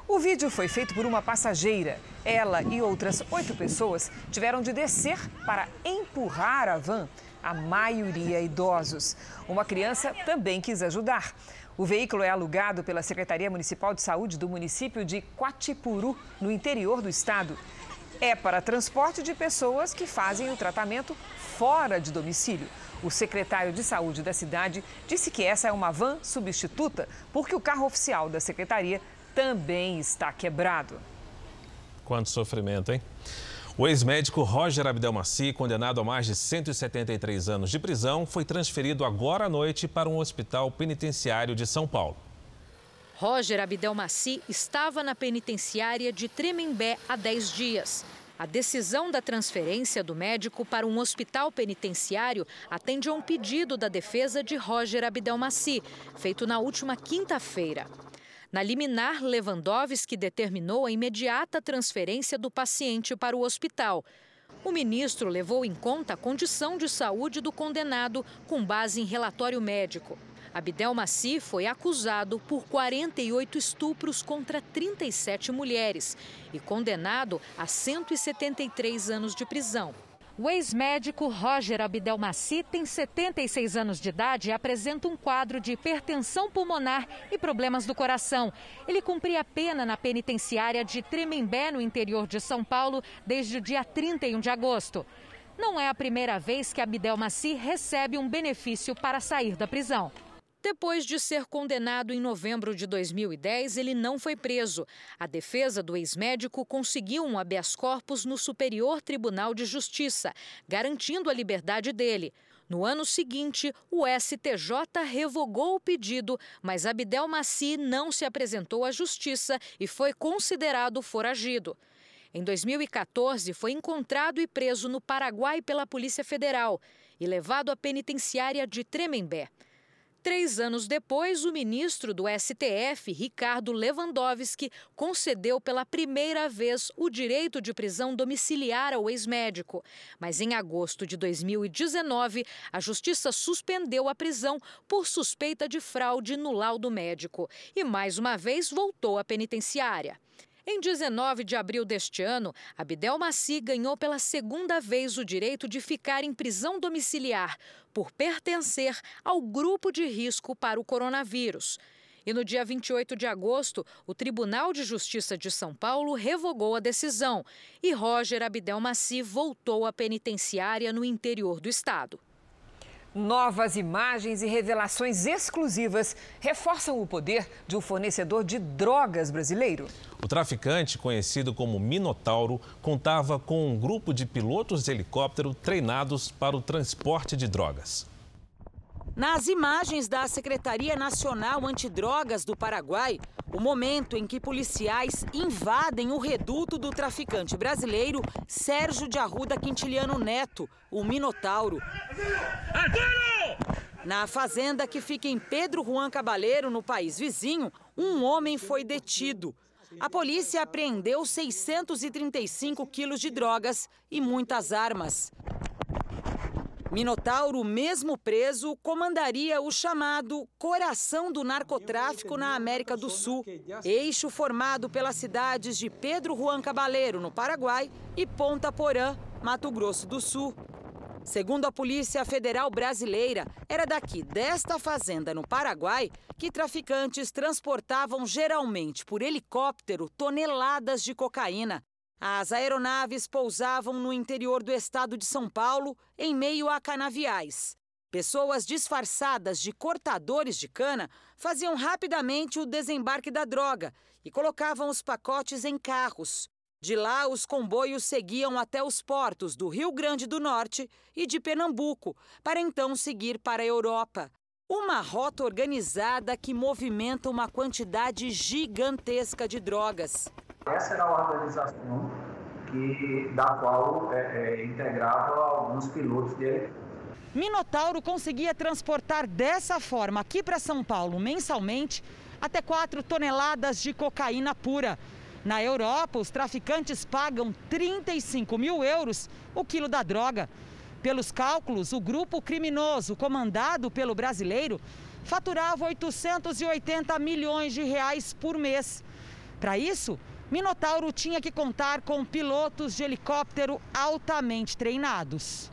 S3: O vídeo foi feito por uma passageira. Ela e outras oito pessoas tiveram de descer para empurrar a van, a maioria idosos. Uma criança também quis ajudar. O veículo é alugado pela Secretaria Municipal de Saúde do município de Quatipuru, no interior do estado. É para transporte de pessoas que fazem o tratamento fora de domicílio. O secretário de saúde da cidade disse que essa é uma van substituta, porque o carro oficial da secretaria também está quebrado.
S2: Quanto sofrimento, hein? O ex-médico Roger Abdelmaci, condenado a mais de 173 anos de prisão, foi transferido agora à noite para um hospital penitenciário de São Paulo.
S46: Roger Abdelmaci estava na penitenciária de Tremembé há 10 dias. A decisão da transferência do médico para um hospital penitenciário atende a um pedido da defesa de Roger Abdelmaci, feito na última quinta-feira. Na liminar, Lewandowski determinou a imediata transferência do paciente para o hospital. O ministro levou em conta a condição de saúde do condenado com base em relatório médico. Abdel Maci foi acusado por 48 estupros contra 37 mulheres e condenado a 173 anos de prisão. O ex-médico Roger Abdelmaci tem 76 anos de idade e apresenta um quadro de hipertensão pulmonar e problemas do coração. Ele cumpria pena na penitenciária de Tremembé, no interior de São Paulo, desde o dia 31 de agosto. Não é a primeira vez que Abdelmaci recebe um benefício para sair da prisão. Depois de ser condenado em novembro de 2010, ele não foi preso. A defesa do ex-médico conseguiu um habeas corpus no Superior Tribunal de Justiça, garantindo a liberdade dele. No ano seguinte, o STJ revogou o pedido, mas Abdel Maci não se apresentou à justiça e foi considerado foragido. Em 2014, foi encontrado e preso no Paraguai pela Polícia Federal e levado à penitenciária de Tremembé. Três anos depois, o ministro do STF, Ricardo Lewandowski, concedeu pela primeira vez o direito de prisão domiciliar ao ex-médico. Mas em agosto de 2019, a justiça suspendeu a prisão por suspeita de fraude no laudo médico e, mais uma vez, voltou à penitenciária. Em 19 de abril deste ano, Abdel Maci ganhou pela segunda vez o direito de ficar em prisão domiciliar por pertencer ao grupo de risco para o coronavírus. E no dia 28 de agosto, o Tribunal de Justiça de São Paulo revogou a decisão e Roger Abdel Maci voltou à penitenciária no interior do estado.
S3: Novas imagens e revelações exclusivas reforçam o poder de um fornecedor de drogas brasileiro.
S2: O traficante, conhecido como Minotauro, contava com um grupo de pilotos de helicóptero treinados para o transporte de drogas.
S46: Nas imagens da Secretaria Nacional Antidrogas do Paraguai, o momento em que policiais invadem o reduto do traficante brasileiro Sérgio de Arruda Quintiliano Neto, o Minotauro. Na fazenda que fica em Pedro Juan Cabaleiro, no país vizinho, um homem foi detido. A polícia apreendeu 635 quilos de drogas e muitas armas. Minotauro, mesmo preso, comandaria o chamado Coração do Narcotráfico na América do Sul, eixo formado pelas cidades de Pedro Juan Cabaleiro, no Paraguai, e Ponta Porã, Mato Grosso do Sul. Segundo a Polícia Federal Brasileira, era daqui, desta fazenda no Paraguai, que traficantes transportavam geralmente por helicóptero toneladas de cocaína. As aeronaves pousavam no interior do estado de São Paulo, em meio a canaviais. Pessoas disfarçadas de cortadores de cana faziam rapidamente o desembarque da droga e colocavam os pacotes em carros.
S47: De lá, os comboios seguiam até os portos do Rio Grande do Norte e de Pernambuco, para então seguir para a Europa. Uma rota organizada que movimenta uma quantidade gigantesca de drogas.
S48: Essa era a organização que, da qual é, é, integrava alguns pilotos dele.
S47: Minotauro conseguia transportar dessa forma aqui para São Paulo mensalmente até 4 toneladas de cocaína pura. Na Europa, os traficantes pagam 35 mil euros o quilo da droga. Pelos cálculos, o grupo criminoso comandado pelo brasileiro faturava 880 milhões de reais por mês. Para isso, Minotauro tinha que contar com pilotos de helicóptero altamente treinados.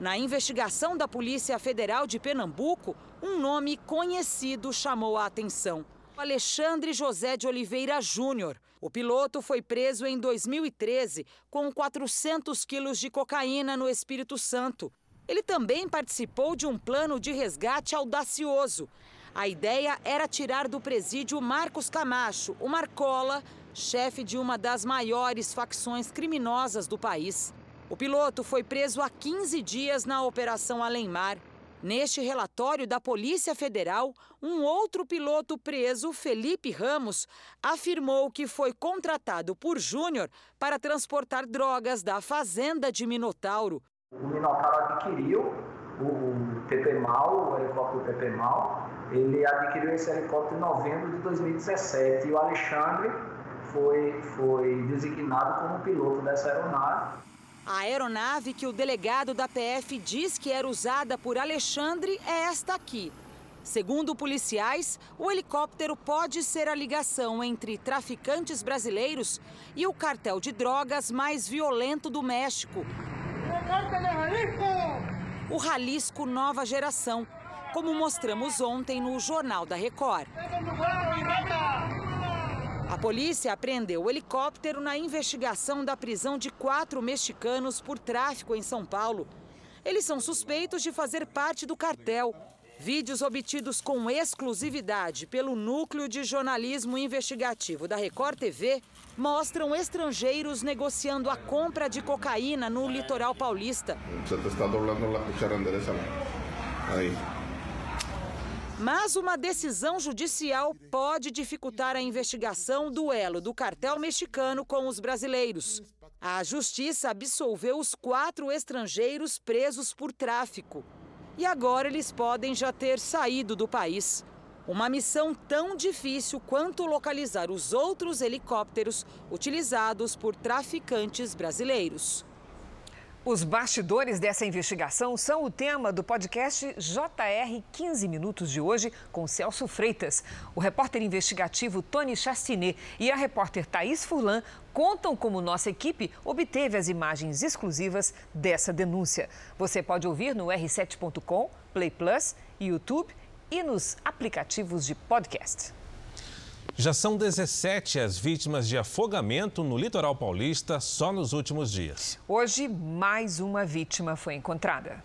S47: Na investigação da Polícia Federal de Pernambuco, um nome conhecido chamou a atenção. Alexandre José de Oliveira Júnior. O piloto foi preso em 2013 com 400 quilos de cocaína no Espírito Santo. Ele também participou de um plano de resgate audacioso. A ideia era tirar do presídio Marcos Camacho, o Marcola, chefe de uma das maiores facções criminosas do país. O piloto foi preso há 15 dias na Operação Além Mar. Neste relatório da Polícia Federal, um outro piloto preso, Felipe Ramos, afirmou que foi contratado por Júnior para transportar drogas da fazenda de Minotauro.
S48: O Minotauro adquiriu o TP-MAL, o helicóptero TP-MAL, ele adquiriu esse helicóptero em novembro de 2017 e o Alexandre foi, foi designado como piloto dessa aeronave.
S47: A aeronave que o delegado da PF diz que era usada por Alexandre é esta aqui. Segundo policiais, o helicóptero pode ser a ligação entre traficantes brasileiros e o cartel de drogas mais violento do México. O Jalisco Nova Geração, como mostramos ontem no Jornal da Record. A polícia apreendeu o helicóptero na investigação da prisão de quatro mexicanos por tráfico em São Paulo. Eles são suspeitos de fazer parte do cartel. Vídeos obtidos com exclusividade pelo Núcleo de Jornalismo Investigativo da Record TV mostram estrangeiros negociando a compra de cocaína no litoral paulista.
S49: Você está dobrando a cuchara endereça Aí.
S47: Mas uma decisão judicial pode dificultar a investigação do elo do cartel mexicano com os brasileiros. A justiça absolveu os quatro estrangeiros presos por tráfico. E agora eles podem já ter saído do país. Uma missão tão difícil quanto localizar os outros helicópteros utilizados por traficantes brasileiros. Os bastidores dessa investigação são o tema do podcast JR 15 Minutos de hoje com Celso Freitas. O repórter investigativo Tony Chastinet e a repórter Thaís Furlan contam como nossa equipe obteve as imagens exclusivas dessa denúncia. Você pode ouvir no r7.com, Play Plus, YouTube e nos aplicativos de podcast.
S2: Já são 17 as vítimas de afogamento no litoral paulista só nos últimos dias.
S3: Hoje, mais uma vítima foi encontrada.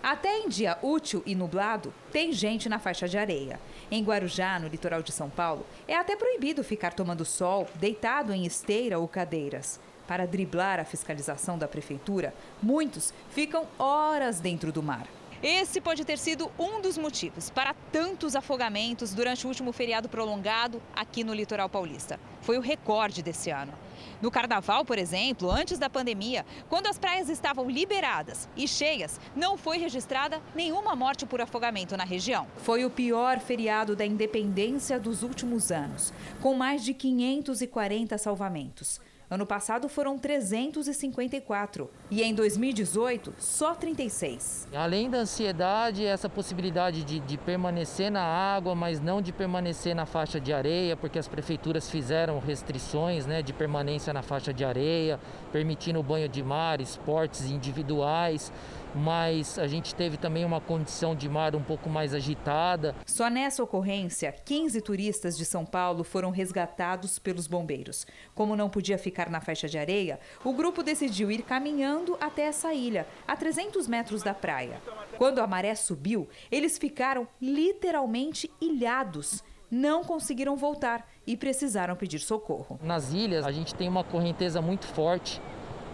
S50: Até em dia útil e nublado, tem gente na faixa de areia. Em Guarujá, no litoral de São Paulo, é até proibido ficar tomando sol deitado em esteira ou cadeiras. Para driblar a fiscalização da prefeitura, muitos ficam horas dentro do mar. Esse pode ter sido um dos motivos para tantos afogamentos durante o último feriado prolongado aqui no litoral paulista. Foi o recorde desse ano. No carnaval, por exemplo, antes da pandemia, quando as praias estavam liberadas e cheias, não foi registrada nenhuma morte por afogamento na região. Foi o pior feriado da independência dos últimos anos, com mais de 540 salvamentos. Ano passado foram 354 e em 2018 só 36.
S51: Além da ansiedade, essa possibilidade de, de, permanecer na água, mas não de permanecer na faixa de areia, porque as prefeituras fizeram restrições né, de permanência na faixa de areia, permitindo banho de mar, esportes individuais mas a gente teve também uma condição de mar um pouco mais agitada.
S50: Só nessa ocorrência, 15 turistas de São Paulo foram resgatados pelos bombeiros. Como não podia ficar na faixa de areia, o grupo decidiu ir caminhando até essa ilha, a 300 metros da praia. Quando a maré subiu, eles ficaram literalmente ilhados. Não conseguiram voltar e precisaram pedir socorro.
S51: Nas ilhas, a gente tem uma correnteza muito forte,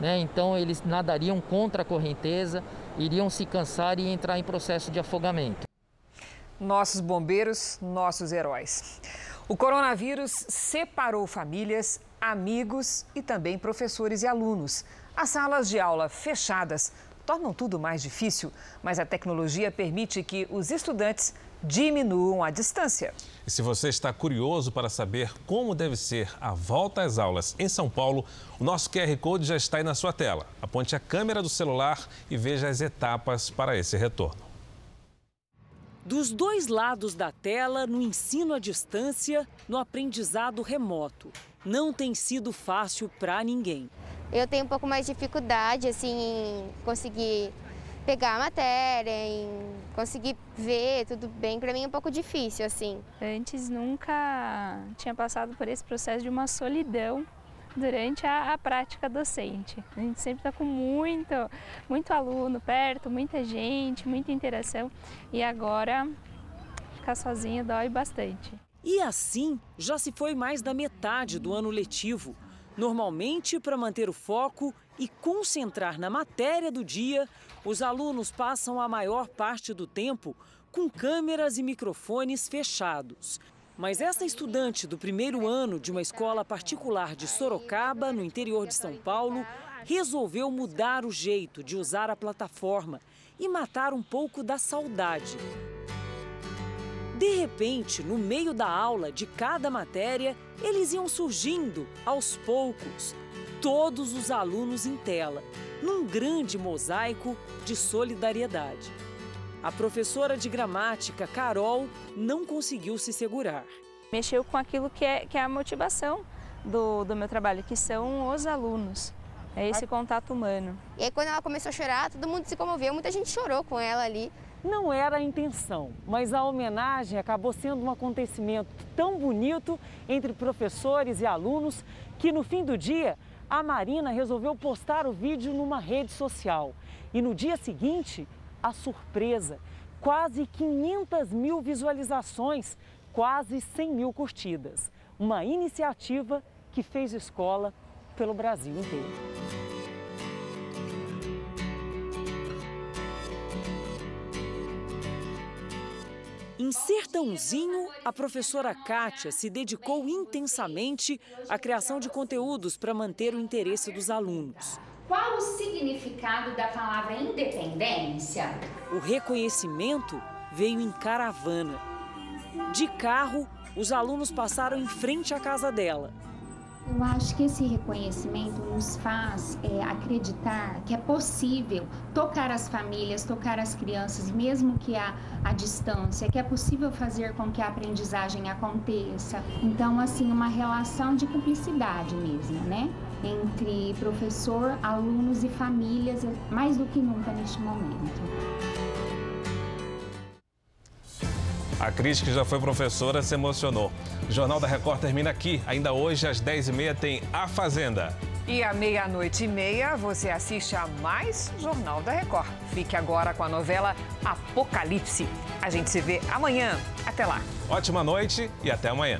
S51: né? então eles nadariam contra a correnteza, iriam se cansar e entrar em processo de afogamento.
S3: Nossos bombeiros, nossos heróis. O coronavírus separou famílias, amigos e também professores e alunos. As salas de aula fechadas tornam tudo mais difícil, mas a tecnologia permite que os estudantes diminuam a distância.
S2: E se você está curioso para saber como deve ser a volta às aulas em São Paulo, o nosso QR Code já está aí na sua tela. Aponte a câmera do celular e veja as etapas para esse retorno.
S52: Dos dois lados da tela, no ensino à distância, no aprendizado remoto. Não tem sido fácil para ninguém.
S53: Eu tenho um pouco mais de dificuldade assim, em conseguir pegar a matéria, em conseguir ver tudo bem, para mim é um pouco difícil assim.
S54: Antes nunca tinha passado por esse processo de uma solidão durante a, a prática docente. A gente sempre está com muito, muito aluno perto, muita gente, muita interação e agora ficar sozinho dói bastante.
S52: E assim, já se foi mais da metade do ano letivo. Normalmente, para manter o foco e concentrar na matéria do dia, os alunos passam a maior parte do tempo com câmeras e microfones fechados. Mas essa estudante do primeiro ano de uma escola particular de Sorocaba, no interior de São Paulo, resolveu mudar o jeito de usar a plataforma e matar um pouco da saudade. De repente, no meio da aula de cada matéria, eles iam surgindo, aos poucos, todos os alunos em tela, num grande mosaico de solidariedade. A professora de gramática, Carol, não conseguiu se segurar.
S54: Mexeu com aquilo que é, que é a motivação do, do meu trabalho, que são os alunos. É esse contato humano.
S53: E aí, quando ela começou a chorar, todo mundo se comoveu, muita gente chorou com ela ali.
S52: Não era a intenção, mas a homenagem acabou sendo um acontecimento tão bonito entre professores e alunos que no fim do dia a Marina resolveu postar o vídeo numa rede social. E no dia seguinte, a surpresa: quase 500 mil visualizações, quase 100 mil curtidas. Uma iniciativa que fez escola pelo Brasil inteiro. Em Sertãozinho, a professora Kátia se dedicou intensamente à criação de conteúdos para manter o interesse dos alunos.
S55: Qual o significado da palavra independência?
S52: O reconhecimento veio em caravana. De carro, os alunos passaram em frente à casa dela.
S55: Eu acho que esse reconhecimento nos faz é, acreditar que é possível tocar as famílias, tocar as crianças, mesmo que a, a distância, que é possível fazer com que a aprendizagem aconteça. Então, assim, uma relação de cumplicidade mesmo, né? Entre professor, alunos e famílias, mais do que nunca neste momento.
S2: A Cris, que já foi professora, se emocionou. O Jornal da Record termina aqui. Ainda hoje, às 10h30, tem A Fazenda.
S3: E à meia-noite e meia, você assiste a mais Jornal da Record. Fique agora com a novela Apocalipse. A gente se vê amanhã. Até lá.
S2: Ótima noite e até amanhã.